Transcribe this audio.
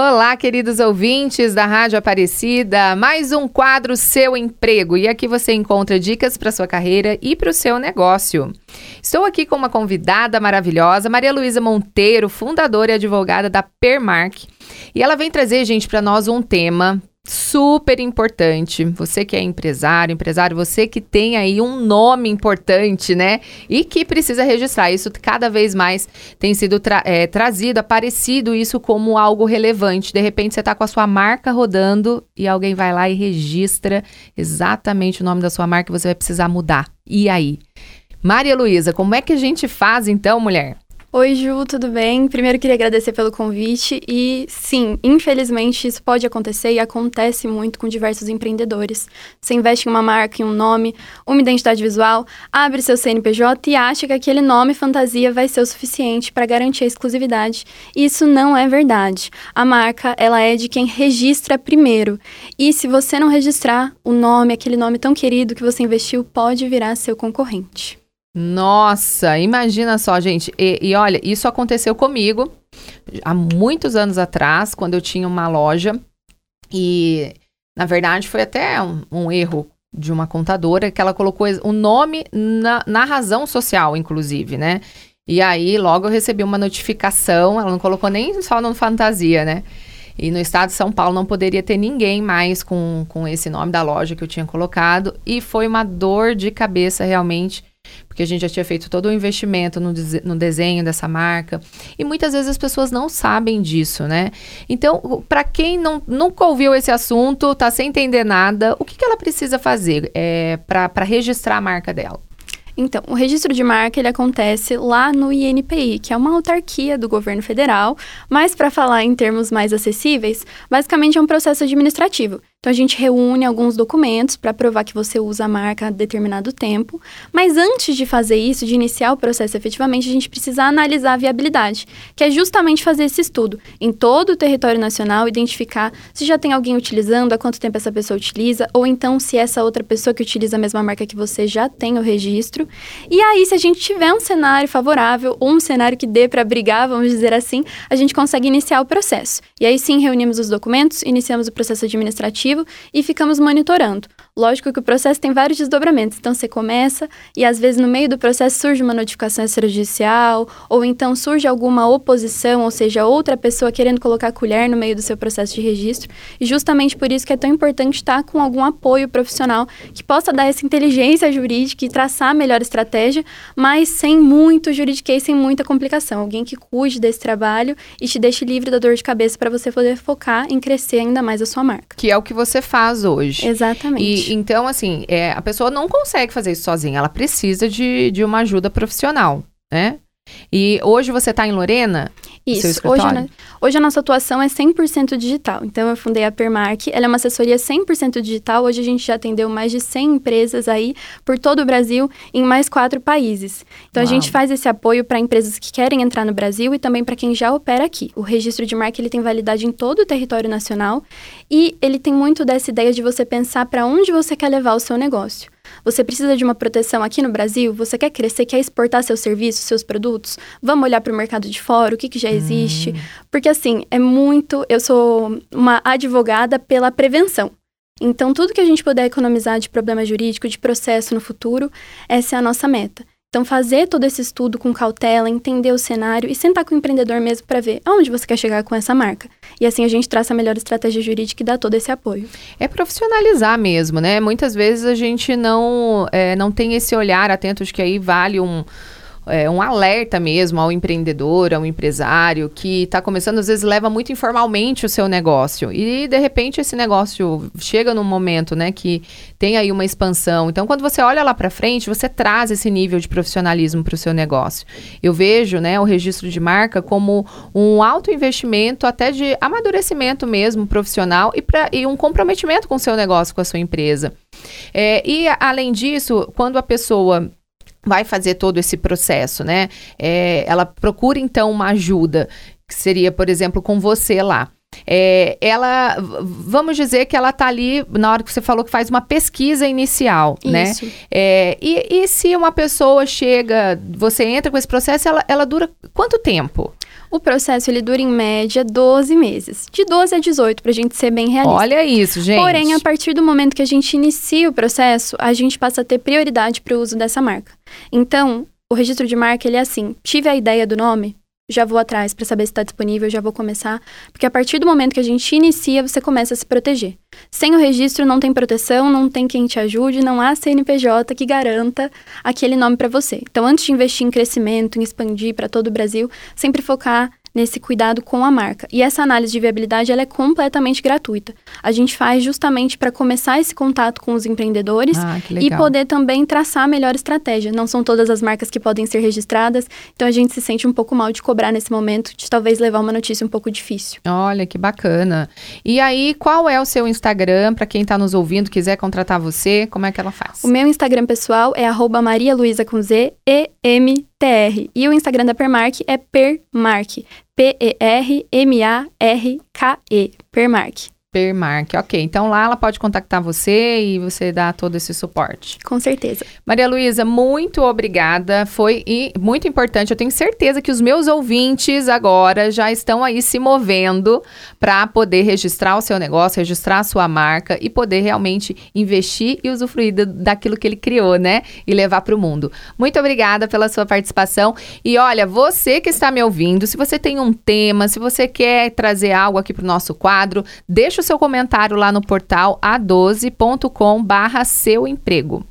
Olá, queridos ouvintes da Rádio Aparecida, mais um quadro Seu Emprego. E aqui você encontra dicas para sua carreira e para o seu negócio. Estou aqui com uma convidada maravilhosa, Maria Luísa Monteiro, fundadora e advogada da Permark. E ela vem trazer, gente, para nós um tema super importante. Você que é empresário, empresário, você que tem aí um nome importante, né? E que precisa registrar. Isso cada vez mais tem sido tra é, trazido, aparecido isso como algo relevante. De repente você está com a sua marca rodando e alguém vai lá e registra exatamente o nome da sua marca e você vai precisar mudar. E aí? Maria Luísa, como é que a gente faz então, mulher? Oi, Ju, tudo bem? Primeiro queria agradecer pelo convite e sim, infelizmente isso pode acontecer e acontece muito com diversos empreendedores. Você investe em uma marca, em um nome, uma identidade visual, abre seu CNPJ e acha que aquele nome fantasia vai ser o suficiente para garantir a exclusividade. Isso não é verdade. A marca, ela é de quem registra primeiro. E se você não registrar o nome, aquele nome tão querido que você investiu, pode virar seu concorrente. Nossa, imagina só, gente. E, e, olha, isso aconteceu comigo há muitos anos atrás, quando eu tinha uma loja. E, na verdade, foi até um, um erro de uma contadora que ela colocou o nome na, na razão social, inclusive, né? E aí, logo eu recebi uma notificação, ela não colocou nem só no fantasia, né? E no estado de São Paulo não poderia ter ninguém mais com, com esse nome da loja que eu tinha colocado. E foi uma dor de cabeça realmente porque a gente já tinha feito todo o investimento no, no desenho dessa marca. E muitas vezes as pessoas não sabem disso, né? Então, para quem não, nunca ouviu esse assunto, tá sem entender nada, o que, que ela precisa fazer é, para registrar a marca dela? Então, o registro de marca ele acontece lá no INPI, que é uma autarquia do governo federal, mas para falar em termos mais acessíveis, basicamente é um processo administrativo. Então a gente reúne alguns documentos para provar que você usa a marca há determinado tempo, mas antes de fazer isso, de iniciar o processo efetivamente, a gente precisa analisar a viabilidade, que é justamente fazer esse estudo em todo o território nacional, identificar se já tem alguém utilizando, há quanto tempo essa pessoa utiliza, ou então se essa outra pessoa que utiliza a mesma marca que você já tem o registro. E aí, se a gente tiver um cenário favorável ou um cenário que dê para brigar, vamos dizer assim, a gente consegue iniciar o processo. E aí sim reunimos os documentos, iniciamos o processo administrativo e ficamos monitorando. Lógico que o processo tem vários desdobramentos, então você começa e às vezes no meio do processo surge uma notificação extrajudicial ou então surge alguma oposição, ou seja, outra pessoa querendo colocar a colher no meio do seu processo de registro. E justamente por isso que é tão importante estar com algum apoio profissional que possa dar essa inteligência jurídica e traçar a melhor estratégia, mas sem muito juridiquês, sem muita complicação. Alguém que cuide desse trabalho e te deixe livre da dor de cabeça para você poder focar em crescer ainda mais a sua marca. Que é o que você faz hoje. Exatamente. E, então, assim, é, a pessoa não consegue fazer isso sozinha, ela precisa de, de uma ajuda profissional, né? E hoje você está em Lorena? Isso. Hoje, né, hoje a nossa atuação é 100% digital. Então, eu fundei a Permark. Ela é uma assessoria 100% digital. Hoje a gente já atendeu mais de 100 empresas aí por todo o Brasil, em mais quatro países. Então, Uau. a gente faz esse apoio para empresas que querem entrar no Brasil e também para quem já opera aqui. O registro de marca ele tem validade em todo o território nacional e ele tem muito dessa ideia de você pensar para onde você quer levar o seu negócio. Você precisa de uma proteção aqui no Brasil? Você quer crescer, quer exportar seus serviços, seus produtos? Vamos olhar para o mercado de fora, o que, que já existe? Hum. Porque, assim, é muito. Eu sou uma advogada pela prevenção. Então, tudo que a gente puder economizar de problema jurídico, de processo no futuro, essa é a nossa meta. Então, fazer todo esse estudo com cautela, entender o cenário e sentar com o empreendedor mesmo para ver aonde você quer chegar com essa marca. E assim a gente traça a melhor estratégia jurídica e dá todo esse apoio. É profissionalizar mesmo, né? Muitas vezes a gente não, é, não tem esse olhar atento de que aí vale um é, um alerta mesmo ao empreendedor, ao empresário que está começando, às vezes leva muito informalmente o seu negócio. E de repente esse negócio chega num momento, né, que tem aí uma expansão. Então, quando você olha lá para frente, você traz esse nível de profissionalismo para o seu negócio. Eu vejo, né, o registro de marca como um alto investimento, até de amadurecimento mesmo profissional e, pra, e um comprometimento com o seu negócio, com a sua empresa. É, e além disso, quando a pessoa vai fazer todo esse processo, né? É, ela procura então uma ajuda, que seria, por exemplo, com você lá. É, ela, vamos dizer que ela está ali, na hora que você falou que faz uma pesquisa inicial, né? Isso. né? É, e, e se uma pessoa chega, você entra com esse processo, ela, ela dura quanto tempo? O processo ele dura em média 12 meses, de 12 a 18, para a gente ser bem realista. Olha isso, gente. Porém, a partir do momento que a gente inicia o processo, a gente passa a ter prioridade para o uso dessa marca. Então, o registro de marca ele é assim: tive a ideia do nome, já vou atrás para saber se está disponível, já vou começar. Porque a partir do momento que a gente inicia, você começa a se proteger. Sem o registro, não tem proteção, não tem quem te ajude, não há CNPJ que garanta aquele nome para você. Então, antes de investir em crescimento, em expandir para todo o Brasil, sempre focar nesse cuidado com a marca. E essa análise de viabilidade ela é completamente gratuita. A gente faz justamente para começar esse contato com os empreendedores ah, e poder também traçar a melhor estratégia. Não são todas as marcas que podem ser registradas, então a gente se sente um pouco mal de cobrar nesse momento, de talvez levar uma notícia um pouco difícil. Olha que bacana. E aí, qual é o seu Instagram para quem está nos ouvindo, quiser contratar você, como é que ela faz? O meu Instagram pessoal é Maria Luiza com Z E M TR. E o Instagram da Permark é Permark. P-E-R-M-A-R-K-E. Permark. Permark, ok. Então lá ela pode contactar você e você dá todo esse suporte. Com certeza. Maria Luísa, muito obrigada. Foi e, muito importante. Eu tenho certeza que os meus ouvintes agora já estão aí se movendo para poder registrar o seu negócio, registrar a sua marca e poder realmente investir e usufruir daquilo que ele criou, né? E levar para o mundo. Muito obrigada pela sua participação. E olha, você que está me ouvindo, se você tem um tema, se você quer trazer algo aqui para o nosso quadro, deixa Deixe o seu comentário lá no portal a12.com barra seu emprego.